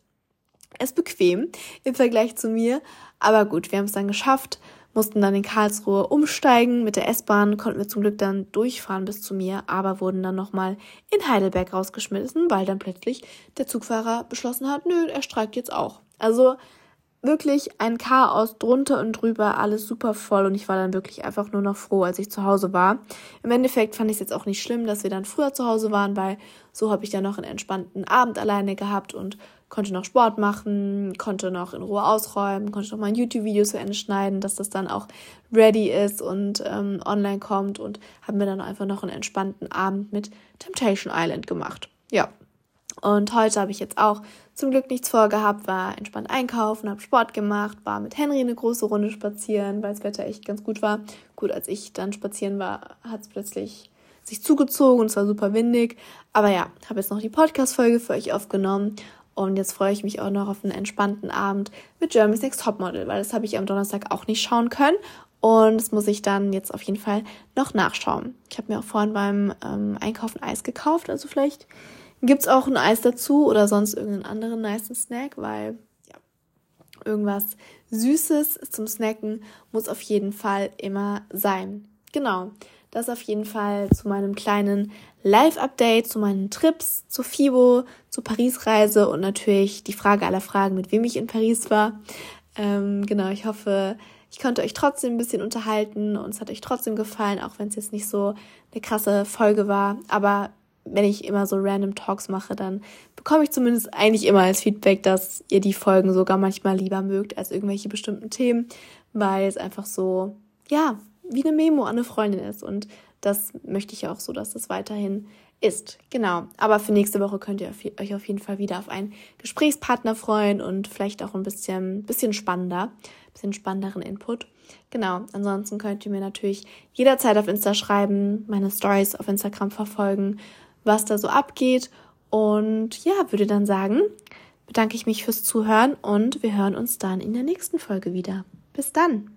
es bequem im Vergleich zu mir. Aber gut, wir haben es dann geschafft, mussten dann in Karlsruhe umsteigen. Mit der S-Bahn konnten wir zum Glück dann durchfahren bis zu mir, aber wurden dann nochmal in Heidelberg rausgeschmissen, weil dann plötzlich der Zugfahrer beschlossen hat, nö, er streikt jetzt auch. Also wirklich ein Chaos drunter und drüber, alles super voll und ich war dann wirklich einfach nur noch froh, als ich zu Hause war. Im Endeffekt fand ich es jetzt auch nicht schlimm, dass wir dann früher zu Hause waren, weil so habe ich dann noch einen entspannten Abend alleine gehabt und konnte noch Sport machen, konnte noch in Ruhe ausräumen, konnte noch mein YouTube-Video zu Ende schneiden, dass das dann auch ready ist und ähm, online kommt und habe mir dann einfach noch einen entspannten Abend mit Temptation Island gemacht. Ja, und heute habe ich jetzt auch zum Glück nichts vorgehabt, war entspannt einkaufen, habe Sport gemacht, war mit Henry eine große Runde spazieren, weil das Wetter echt ganz gut war. Gut, als ich dann spazieren war, hat es plötzlich sich zugezogen und es war super windig. Aber ja, habe jetzt noch die Podcast-Folge für euch aufgenommen und jetzt freue ich mich auch noch auf einen entspannten Abend mit Germany's Next Topmodel, weil das habe ich am Donnerstag auch nicht schauen können. Und das muss ich dann jetzt auf jeden Fall noch nachschauen. Ich habe mir auch vorhin beim ähm, Einkaufen Eis gekauft, also vielleicht Gibt's auch ein Eis dazu oder sonst irgendeinen anderen nice Snack, weil ja, irgendwas Süßes zum Snacken muss auf jeden Fall immer sein. Genau, das auf jeden Fall zu meinem kleinen Live-Update, zu meinen Trips, zu FIBO, zur Paris-Reise und natürlich die Frage aller Fragen, mit wem ich in Paris war. Ähm, genau, ich hoffe, ich konnte euch trotzdem ein bisschen unterhalten und es hat euch trotzdem gefallen, auch wenn es jetzt nicht so eine krasse Folge war. Aber wenn ich immer so random Talks mache, dann bekomme ich zumindest eigentlich immer als Feedback, dass ihr die Folgen sogar manchmal lieber mögt als irgendwelche bestimmten Themen, weil es einfach so, ja, wie eine Memo an eine Freundin ist. Und das möchte ich auch so, dass das weiterhin ist. Genau. Aber für nächste Woche könnt ihr euch auf jeden Fall wieder auf einen Gesprächspartner freuen und vielleicht auch ein bisschen, bisschen spannender, bisschen spannenderen Input. Genau. Ansonsten könnt ihr mir natürlich jederzeit auf Insta schreiben, meine Stories auf Instagram verfolgen was da so abgeht. Und ja, würde dann sagen, bedanke ich mich fürs Zuhören und wir hören uns dann in der nächsten Folge wieder. Bis dann!